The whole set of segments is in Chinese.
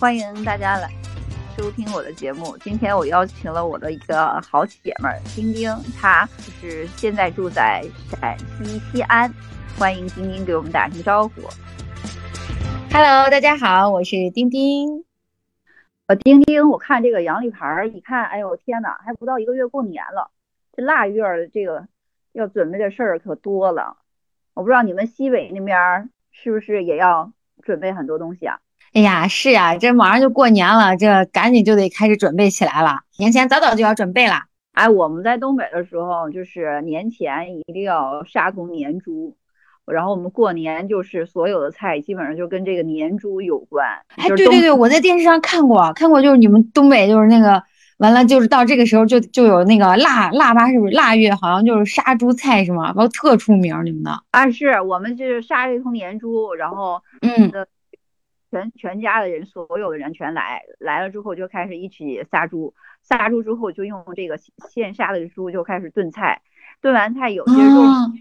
欢迎大家来收听我的节目。今天我邀请了我的一个好姐妹儿丁丁，她就是现在住在陕西西安。欢迎丁丁给我们打声招呼。Hello，大家好，我是丁丁。呃，丁丁，我看这个阳历牌儿，一看，哎呦天呐，还不到一个月过年了，这腊月儿这个要准备的事儿可多了。我不知道你们西北那边儿是不是也要准备很多东西啊？哎呀，是呀、这马上就过年了，这赶紧就得开始准备起来了。年前早早就要准备了。哎，我们在东北的时候，就是年前一定要杀头年猪，然后我们过年就是所有的菜基本上就跟这个年猪有关。哎，对对对，我在电视上看过，看过，就是你们东北就是那个，完了就是到这个时候就就有那个腊腊八，是不是腊月？好像就是杀猪菜是吗？然后特出名，你们的。啊，是我们就是杀一头年猪，然后嗯全全家的人，所有的人全来，来了之后就开始一起杀猪，杀猪之后就用这个现杀的猪就开始炖菜，炖完菜有些肉哦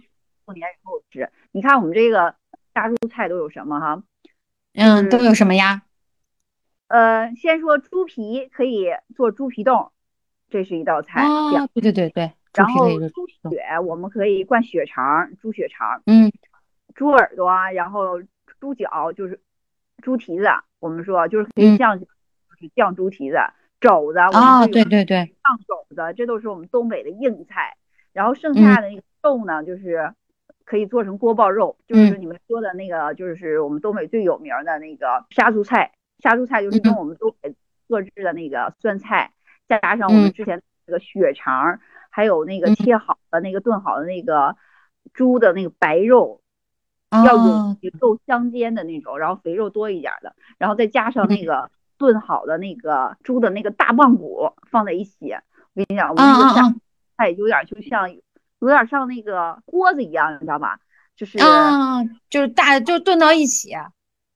过年以后吃。你看我们这个杀猪菜都有什么哈？嗯，都有什么呀？呃，先说猪皮可以做猪皮冻，这是一道菜。哦，对对对对，猪然后猪血我们可以灌血肠，猪血肠，嗯猪耳朵啊，然后猪脚就是猪蹄子，我们说就是可以嗯。酱，就是酱猪蹄子，肘子，啊对对对，酱肘子，这都是我们东北的硬菜。然后剩嗯。下的那个肉呢，就是可以做成锅包肉，就是嗯。你们说的那个，就是我们东北最有名的那个杀猪菜。杀猪菜就是用嗯。我们东北特制的那个酸菜，再加上我们嗯。之前那个血肠，还有那个嗯。切好的那个炖好的那个猪的那个白肉，要哦有肉相间的那种，然后肥肉多一点的，然后再加上那个炖好的那个猪的那个大棒骨放在一起。我跟你讲，我们那个杀啊啊菜有点就像有点像那个锅子一样，你知道吧？就是啊，就是大就炖到一起。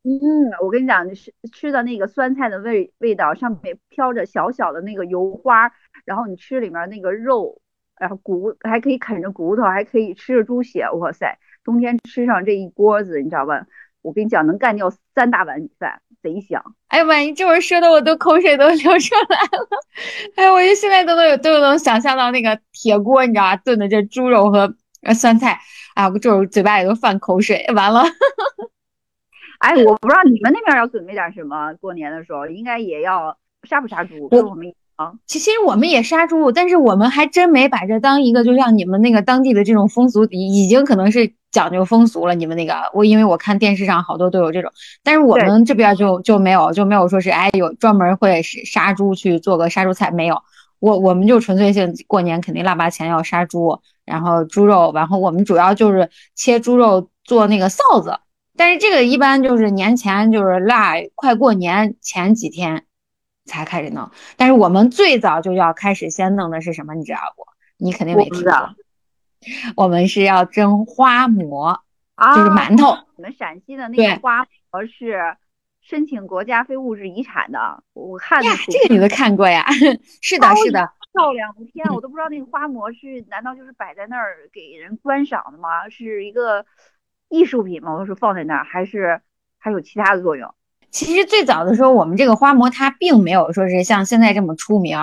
嗯，我跟你讲，吃吃的那个酸菜的味味道，上面飘着小小的那个油花，然后你吃里面那个肉，然后骨还可以啃着骨头，还可以吃着猪血，哇塞！冬天吃上这一锅子，你知道吧？我跟你讲，能干掉三大碗米饭，贼香。哎呀妈，你这会儿说的我都口水都流出来了。哎，我就现在都能有都能想象到那个铁锅，你知道吧？炖的这猪肉和呃酸菜，哎，我这嘴巴里都泛口水。完了，哎，我不知道你们那边要准备点什么，过年的时候应该也要杀不杀猪，跟我们一样。其其实我们也杀猪，但是我们还真没把这当一个，就像你们那个当地的这种风俗，已已经可能是讲究风俗了。你们那个，我因为我看电视上好多都有这种，但是我们这边就就没有，就没有说是哎有专门会是杀猪去做个杀猪菜，没有。我我们就纯粹性过年肯定腊八前要杀猪，然后猪肉，然后我们主要就是切猪肉做那个臊子，但是这个一般就是年前就是腊快过年前几天才开始弄，但是我们最早就要开始先弄的是什么，你知道不？你肯定没听过，我们是要蒸花馍，啊，就是馒头。我们陕西的那个花馍是申请国家非物质遗产的，我看呀，这个你都看过呀？是的，是的。漂亮！我天啊，我都不知道那个花馍是难道就是摆在那儿给人观赏的吗？是一个艺术品吗？我说放在那儿，还是还有其他的作用？其实最早的时候，我们这个花馍它并没有说是像现在这么出名，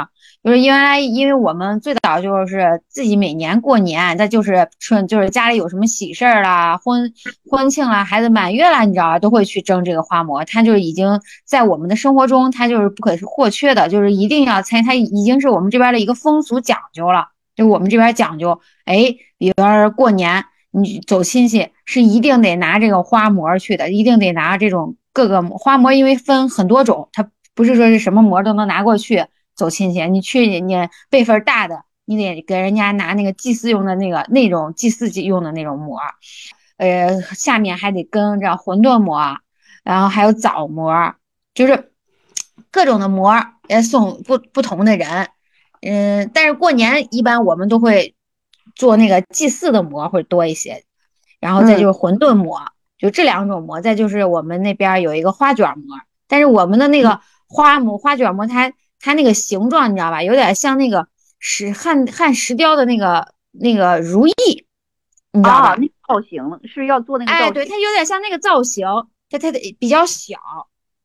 就是因为因为我们最早就是自己每年过年，再就是春就是家里有什么喜事儿啦、婚婚庆啦、孩子满月啦，你知道吧，都会去蒸这个花馍。它就是已经在我们的生活中，它就是不可或缺的，就是一定要参，它已经是我们这边的一个风俗讲究了。就我们这边讲究，哎，比方说过年你走亲戚是一定得拿这个花馍去的，一定得拿这种各个花馍，因为分很多种，它不是说是什么馍都能拿过去走亲戚。你去人家辈分大的，你得给人家拿那个祭祀用的那个那种祭祀用的那种馍，呃，下面还得跟着馄饨馍，然后还有枣馍，就是各种的馍也送不不同的人。嗯，但是过年一般我们都会做那个祭祀的馍会多一些，然后再就是馄饨馍，就这两种膜。再就是我们那边有一个花卷膜，但是我们的那个花膜、花卷膜，它它那个形状你知道吧，有点像那个石汉汉石雕的那个那个如意，你知道吧？啊，那个造型是要做那个造哎，对，它有点像那个造型，它它的比较小，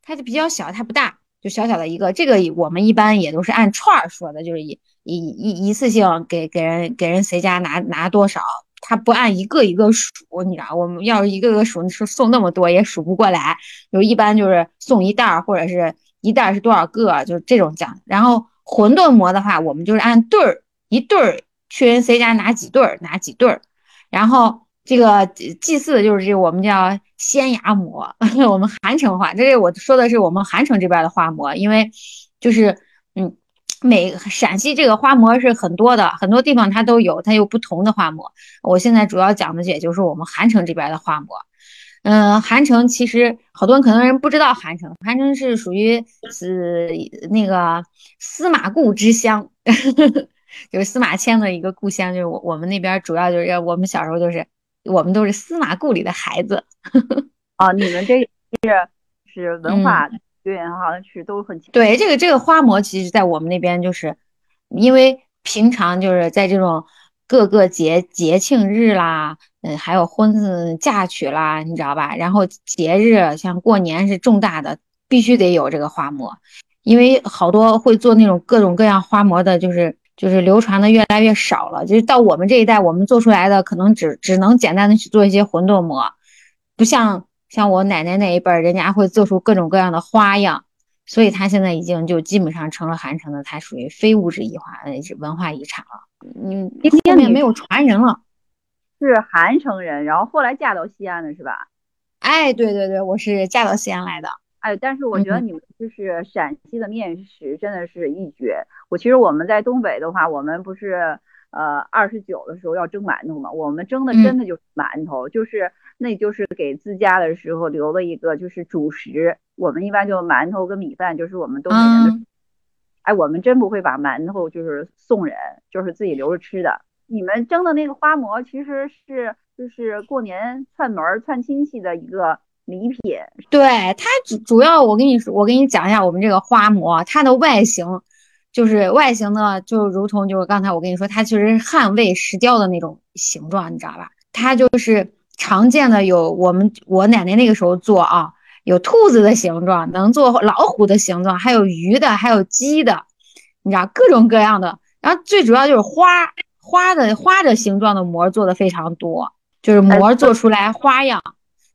它就比较小，它不大。就小小的一个，这个我们一般也都是按串儿说的，就是一一一一次性给给人给人谁家拿拿多少，他不按一个一个数，你知道，我们要是一个个数，是送那么多也数不过来，就一般就是送一袋儿或者是一袋儿是多少个，就是这种讲。然后馄饨馍的话，我们就是按对儿一对儿去人谁家拿几对儿拿几对儿，然后。这个祭祀的就是这个我们叫仙牙馍，我们韩城话，这是我说的是我们韩城这边的话馍，因为就是嗯，每陕西这个花馍是很多的，很多地方它都有，它有不同的花馍。我现在主要讲的也就是我们韩城这边的花馍。嗯，韩城其实好多人可能人不知道韩城，韩城是属于是那个司马故之乡，就是司马迁的一个故乡，就是我我们那边主要就是我们小时候就是。我们都是司马故里的孩子，哦，你们这是是文化对好像是都很对这个这个花馍，其实在我们那边就是，因为平常就是在这种各个节节庆日啦，嗯，还有婚子嫁娶啦，你知道吧？然后节日像过年是重大的，必须得有这个花馍，因为好多会做那种各种各样花馍的，就是。就是流传的越来越少了，就是到我们这一代，我们做出来的可能只只能简单的去做一些馄饨馍，不像像我奶奶那一辈儿，人家会做出各种各样的花样，所以它现在已经就基本上成了韩城的，它属于非物质遗化文化遗产了。嗯，后面没有传人了，是韩城人，然后后来嫁到西安的是吧？哎，对对对，我是嫁到西安来的。哎，但是我觉得你们就是陕西的面食真的是一绝。我其实我们在东北的话，我们不是呃二十九的时候要蒸馒头嘛？我们蒸的真的就是馒头，就是那就是给自家的时候留了一个就是主食。我们一般就馒头跟米饭，就是我们东北人的。哎，我们真不会把馒头就是送人，就是自己留着吃的。你们蒸的那个花馍其实是就是过年串门串亲戚的一个。礼品，对它主主要，我跟你说，我跟你讲一下我们这个花馍，它的外形就是外形呢，就如同就是刚才我跟你说，它其实是汉魏石雕的那种形状，你知道吧？它就是常见的有我们我奶奶那个时候做啊，有兔子的形状，能做老虎的形状，还有鱼的，还有鸡的，你知道各种各样的。然后最主要就是花花的花的形状的膜做的非常多，就是膜做出来花样。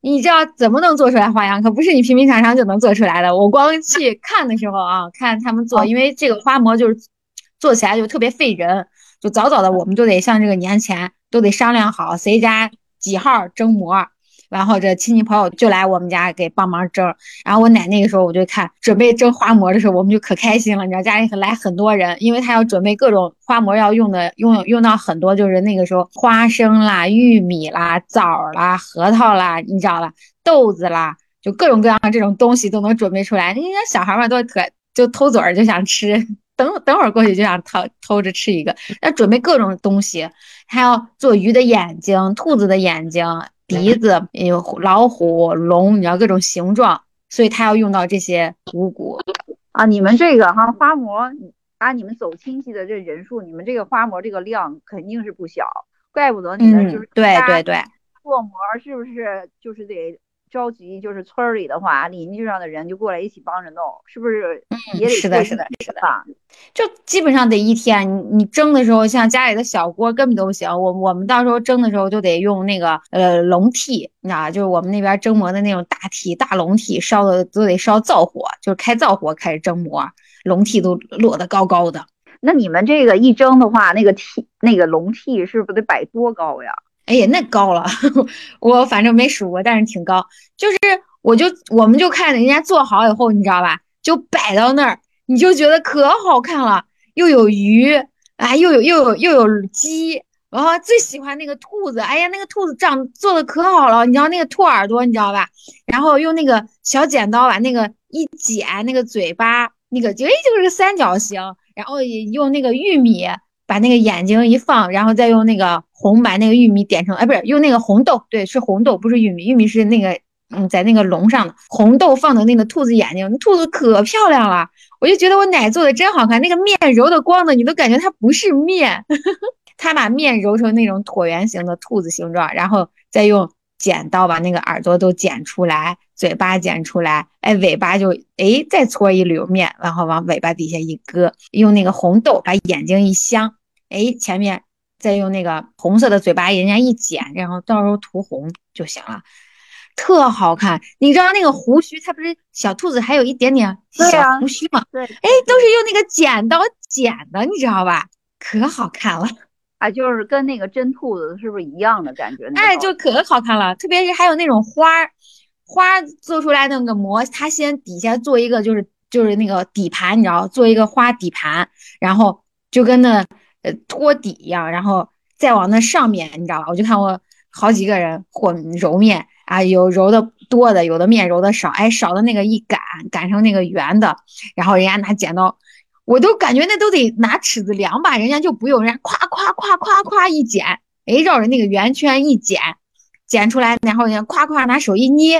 你知道怎么能做出来花样？可不是你平平常常就能做出来的。我光去看的时候啊，看他们做，因为这个花膜就是做起来就特别费人，就早早的我们就得像这个年前都得商量好谁家几号蒸馍。然后这亲戚朋友就来我们家给帮忙蒸，然后我奶那个时候我就看准备蒸花馍的时候，我们就可开心了。你知道家里来很多人，因为他要准备各种花馍要用的，用用到很多，就是那个时候花生啦、玉米啦、枣啦、核桃啦，你知道吧？豆子啦，就各种各样的这种东西都能准备出来。人家小孩们都可就偷嘴儿就想吃，等等会儿过去就想偷偷着吃一个。要准备各种东西，还要做鱼的眼睛、兔子的眼睛。鼻子有老虎、龙，你知道各种形状，所以他要用到这些五谷啊。你们这个哈花馍，把你们走亲戚的这人数，你们这个花馍这个量肯定是不小，怪不得你们就是对对对，做馍是不是就是得。着急就是村里的话，邻居上的人就过来一起帮着弄，是不是？嗯，是的，是的，是的。就基本上得一天。你你蒸的时候，像家里的小锅根本都不行。我我们到时候蒸的时候就得用那个呃笼屉，你知道就是我们那边蒸馍的那种大屉、大笼屉，烧的都得烧灶火，就是开灶火开始蒸馍，笼屉都摞得高高的。那你们这个一蒸的话，那个屉那个笼屉是不是得摆多高呀？哎呀，那高了，我反正没数过，但是挺高。就是，我就我们就看人家做好以后，你知道吧？就摆到那儿，你就觉得可好看了，又有鱼，啊，又有又有又有鸡，然后最喜欢那个兔子。哎呀，那个兔子长做的可好了，你知道那个兔耳朵，你知道吧？然后用那个小剪刀把那个一剪，那个嘴巴那个就哎就是个三角形，然后也用那个玉米。把那个眼睛一放，然后再用那个红把那个玉米点成，哎，不是用那个红豆，对，是红豆，不是玉米，玉米是那个，嗯，在那个笼上的。红豆放的那个兔子眼睛，兔子可漂亮了，我就觉得我奶做的真好看，那个面揉的光的，你都感觉它不是面，他把面揉成那种椭圆形的兔子形状，然后再用剪刀把那个耳朵都剪出来，嘴巴剪出来，哎，尾巴就哎再搓一绺面，然后往尾巴底下一搁，用那个红豆把眼睛一镶，哎，前面再用那个红色的嘴巴人家一剪，然后到时候涂红就行了，特好看。你知道那个胡须，它不是小兔子还有一点点小胡须吗？对，哎，都是用那个剪刀剪的，你知道吧？可好看了。啊，就是跟那个真兔子是不是一样的感觉？哎，就可好看了，特别是还有那种花儿，花做出来那个膜，它先底下做一个，就是就是那个底盘，你知道，做一个花底盘，然后就跟那呃托底一样，然后再往那上面，你知道吧？我就看过好几个人和揉面啊，有揉的多的，有的面揉的少，哎，少的那个一擀擀成那个圆的，然后人家拿剪刀。我都感觉那都得拿尺子量吧，人家就不用，人家夸夸夸夸夸一剪，哎，绕着那个圆圈一剪，剪出来，然后人家夸夸拿手一捏，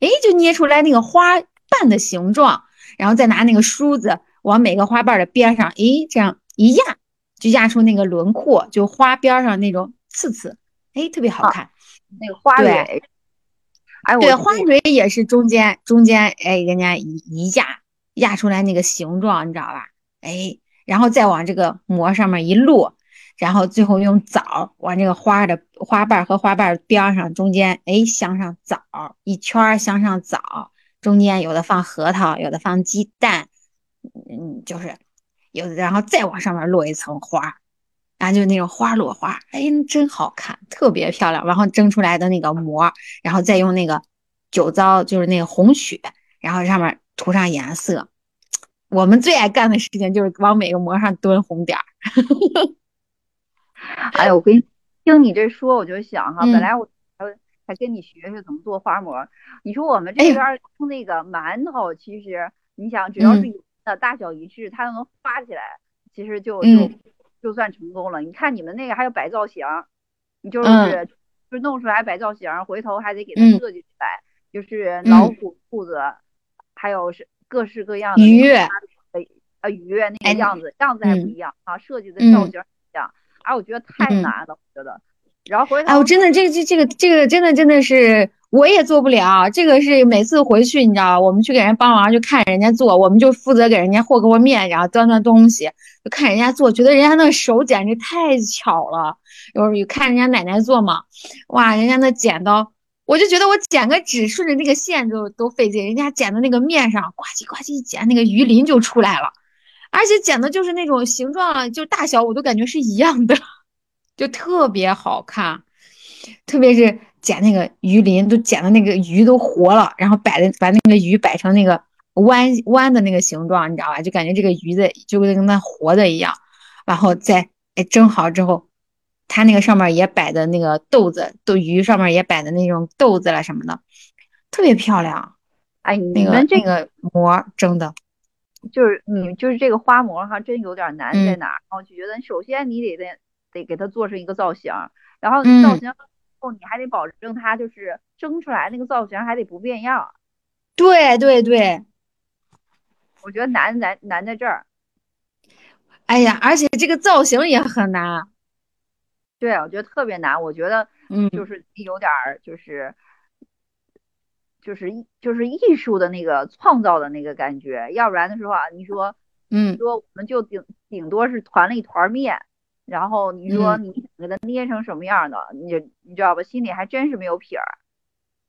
哎，就捏出来那个花瓣的形状，然后再拿那个梳子往每个花瓣的边上，哎，这样一压，就压出那个轮廓，就花边上那种刺刺，哎，特别好看。那个花蕊，哎，对，花蕊也是中间中间，哎，人家一一压压出来那个形状，你知道吧？哎，然后再往这个膜上面一落，然后最后用枣往这个花的花瓣和花瓣边上中间，哎，镶上枣一圈，镶上枣，中间有的放核桃，有的放鸡蛋，嗯，就是有的，然后再往上面落一层花，然后就是那种花落花，哎，真好看，特别漂亮。然后蒸出来的那个膜，然后再用那个酒糟，就是那个红血，然后上面涂上颜色。我们最爱干的事情就是往每个膜上蹲红点儿。哎呀，我跟听你这说，我就想哈，本来我还还跟你学学怎么做花馍。你说我们这边用那个馒头，其实你想，只要是的大小一致，它都能发起来，其实就就就算成功了。你看你们那个还有摆造型，你就是就弄出来摆造型，回头还得给它设计出来，就是老虎、兔子，还有是。各式各样的鱼跃，呃，鱼跃那个样子，样子还不一样啊，设计的造型不一样，啊，我觉得太难了，我觉得。然后回头，哎，我真的这这这个这个真的真的是我也做不了，这个是每次回去你知道，我们去给人帮忙就看人家做，我们就负责给人家和和面，然后端端东西，就看人家做，觉得人家那手简直太巧了。有有看人家奶奶做嘛，哇，人家那剪刀。我就觉得我剪个纸，顺着那个线都都费劲，人家剪的那个面上，呱唧呱唧一剪，那个鱼鳞就出来了，而且剪的就是那种形状，就大小我都感觉是一样的，就特别好看。特别是捡那个鱼鳞，都捡的那个鱼都活了，然后摆的把那个鱼摆成那个弯弯的那个形状，你知道吧？就感觉这个鱼的就跟那活的一样，然后再哎蒸好之后。它那个上面也摆的那个豆子，豆鱼上面也摆的那种豆子了什么的，特别漂亮。哎，你们这个膜蒸的，就是你就是这个花膜哈，真有点难在哪儿？我就觉得首先你得得得给它做成一个造型，然后造型后你还得保证它就是蒸出来那个造型还得不变样。对对对，我觉得难难难在这儿。哎呀，而且这个造型也很难。对，我觉得特别难。我觉得，嗯，就是有点儿，就是，就是艺，就是艺术的那个创造的那个感觉。要不然的时候啊，你说，嗯，说我们就顶顶多是团了一团面，然后你说你想给它捏成什么样的，你你知道吧？心里还真是没有撇儿。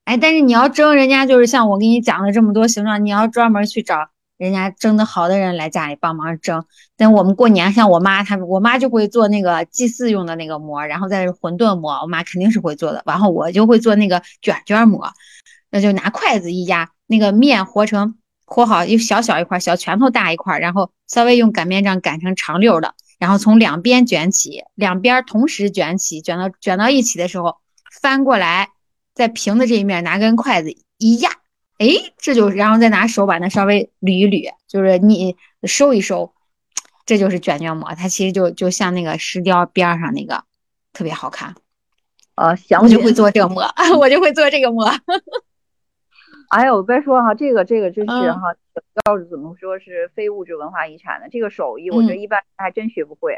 哎，但是你要蒸，人家就是像我给你讲的这么多形状，你要专门去找。人家蒸的好的人来家里帮忙蒸，但我们过年像我妈，她我妈就会做那个祭祀用的那个馍，然后再是馄饨馍，我妈肯定是会做的。然后我就会做那个卷卷馍，那就拿筷子一压，那个面和成和好又小小一块，小拳头大一块，然后稍微用擀面杖擀成长溜的，然后从两边卷起，两边同时卷起，卷到卷到一起的时候翻过来，在平的这一面拿根筷子一压。哎，这就，然后再拿手把那稍微捋一捋，就是你收一收，这就是卷卷膜。它其实就就像那个石雕边上那个，特别好看。呃，行，我就会做这个膜，我就会做这个膜。哎呀，我别说哈，这个这个真是哈，要是怎么说是非物质文化遗产的这个手艺，我觉得一般还真学不会。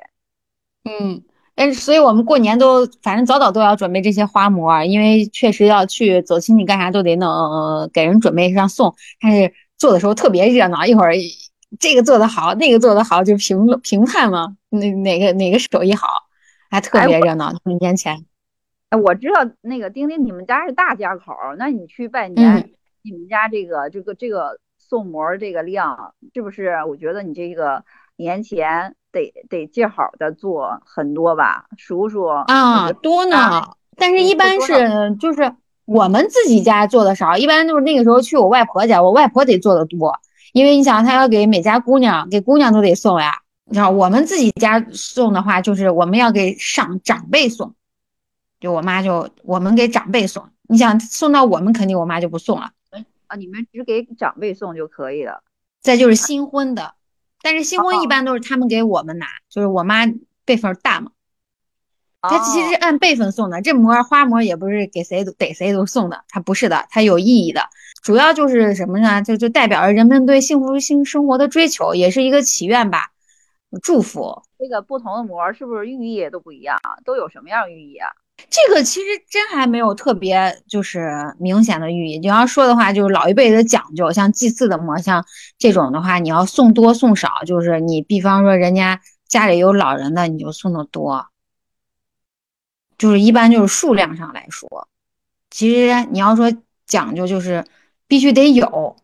嗯，哎，所以我们过年都反正早早都要准备这些花馍，因为确实要去走亲戚干啥都得弄，给人准备上送。但是做的时候特别热闹，一会儿这个做的好，那个做的好，就评评判嘛，哪哪个哪个手艺好，还特别热闹。年前，哎，我知道那个丁丁，你们家是大家口，那你去拜年，你们家这个这个这个送膜这个量，是不是？我觉得你这个年前。得得借好的做很多吧，数数啊，多呢。但是，一般是就是我们自己家做的少，一般就是那个时候去我外婆家，我外婆得做的多，因为你想，她要给每家姑娘，给姑娘都得送呀。你知道，我们自己家送的话，就是我们要给上长辈送，就我妈就我们给长辈送。你想送到我们，肯定我妈就不送了。啊，你们只给长辈送就可以了。再就是新婚的。但是新婚一般都是他们给我们拿，就是我妈辈分大嘛，他其实按辈分送的。这膜花膜也不是给谁都给谁都送的，它不是的，它有意义的。主要就是什么呢？就就代表着人们对幸福性生活的追求，也是一个祈愿吧，祝福。这个不同的膜是不是寓意也都不一样啊？都有什么样寓意啊？这个其实真还没有特别就是明显的寓意。你要说的话，就是老一辈的讲究，像祭祀的模，像这种的话，你要送多送少，就是你比方说人家家里有老人的，你就送的多，就是一般就是数量上来说。其实你要说讲究，就是必须得有，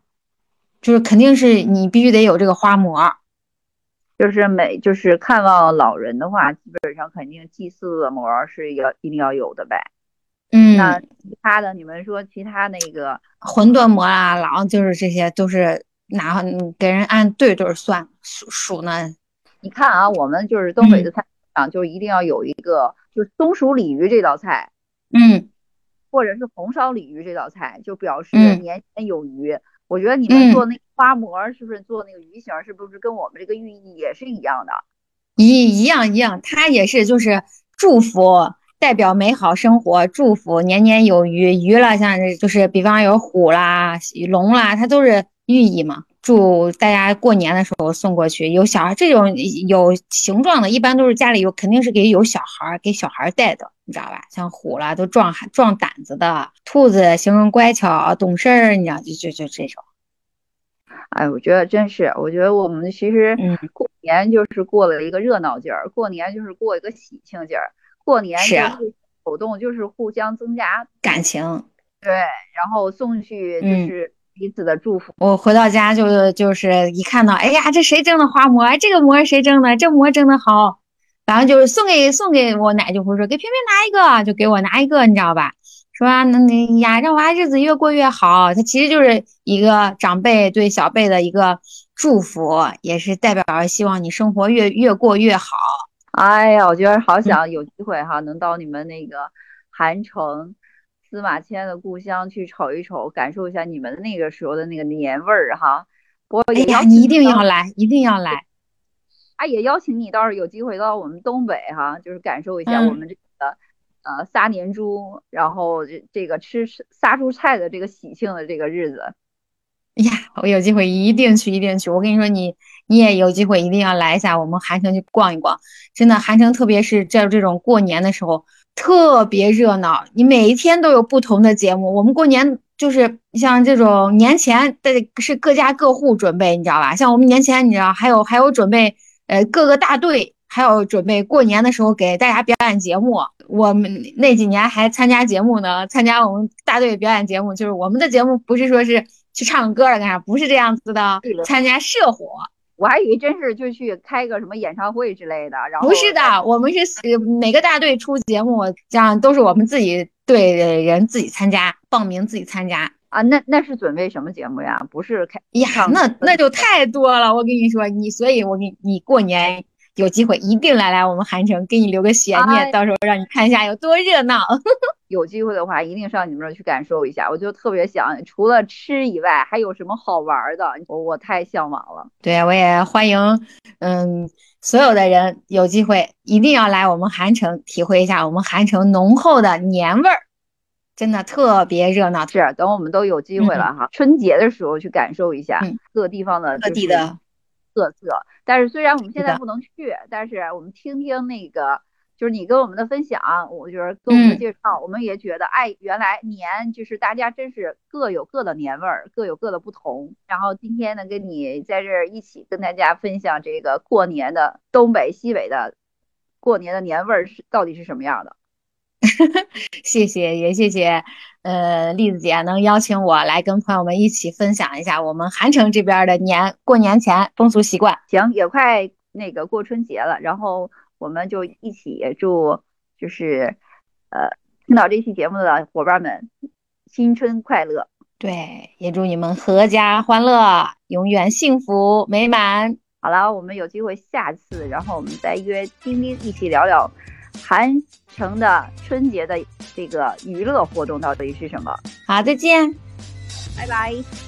就是肯定是你必须得有这个花馍。就是每就是看望老人的话，基本上肯定祭祀的馍是要一定要有的呗。嗯，那其他的你们说其他那个馄饨馍啊，然后就是这些都是拿给人按对对算数数呢。你看啊，我们就是东北的菜场，就一定要有一个就是松鼠鲤鱼这道菜，嗯，或者是红烧鲤鱼这道菜，就表示年年有余。我觉得你们做那个花模是不是做那个鱼形，是不是跟我们这个寓意也是一样的？一一样一样，它也是就是祝福，代表美好生活，祝福年年有余。鱼了，像就是比方有虎啦、龙啦，它都是寓意嘛。祝大家过年的时候送过去。有小孩这种有形状的，一般都是家里有，肯定是给有小孩给小孩带的，你知道吧？像虎啦，都壮壮胆子的；兔子形容乖巧懂事儿，你知道就就就这种。哎，我觉得真是，我觉得我们其实过年就是过了一个热闹劲儿，过年就是过一个喜庆劲儿，过年就是活动就是互相增加感情，对，然后送去就是。彼此的祝福。我回到家就就是一看到，哎呀，这谁蒸的花馍？这个馍谁蒸的？这馍蒸的好。然后就是送给送给我奶，就会说给偏偏拿一个，就给我拿一个，你知道吧？说那那呀，让娃日子越过越好。他其实就是一个长辈对小辈的一个祝福，也是代表着希望你生活越越过越好。哎呀，我觉得好想有机会哈，能到你们那个韩城。司马迁的故乡去瞅一瞅，感受一下你们那个时候的那个年味儿哈。我哎呀，你一定要来，一定要来。啊，也邀请你，到时候有机会到我们东北哈，就是感受一下我们这个呃杀年猪，然后这这个吃杀猪菜的这个喜庆的这个日子。哎呀，我有机会一定去，一定去。我跟你说，你你也有机会一定要来一下我们韩城去逛一逛。真的，韩城特别是在这种过年的时候。特别热闹，你每一天都有不同的节目。我们过年就是像这种年前的是各家各户准备，你知道吧？像我们年前，你知道还有还有准备，呃，各个大队还有准备过年的时候给大家表演节目。我们那几年还参加节目呢，参加我们大队表演节目，就是我们的节目不是说是去唱歌了干啥，不是这样子的，参加社火。我还以为真是就去开个什么演唱会之类的，然后不是的，我们是每个大队出节目，这样都是我们自己队人自己参加，报名自己参加啊。那那是准备什么节目呀？不是开呀？那那就太多了。我跟你说，你所以，我给你过年有机会一定来来我们韩城，给你留个悬念，到时候让你看一下有多热闹。有机会的话，一定上你们那儿去感受一下。我就特别想，除了吃以外，还有什么好玩的？我我太向往了。对，我也欢迎，嗯，所有的人有机会一定要来我们韩城，体会一下我们韩城浓厚的年味儿，真的特别热闹。是，等我们都有机会了哈，春节的时候去感受一下各地方的各地的特色。但是虽然我们现在不能去，但是我们听听那个。就是你跟我们的分享，我就是跟我们的介绍，我们也觉得，哎，原来年就是大家真是各有各的年味儿，各有各的不同。然后今天呢，跟你在这儿一起跟大家分享这个过年的东北西北的过年的年味儿是到底是什么样的。谢谢，也谢谢，呃，栗子姐能邀请我来跟朋友们一起分享一下我们韩城这边的年过年前风俗习惯。行，也快那个过春节了，然后。我们就一起祝，就是呃，听到这期节目的伙伴们新春快乐。对，也祝你们阖家欢乐，永远幸福美满。好了，我们有机会下次，然后我们再约丁丁一起聊聊韩城的春节的这个娱乐活动到底是什么。好，再见，拜拜。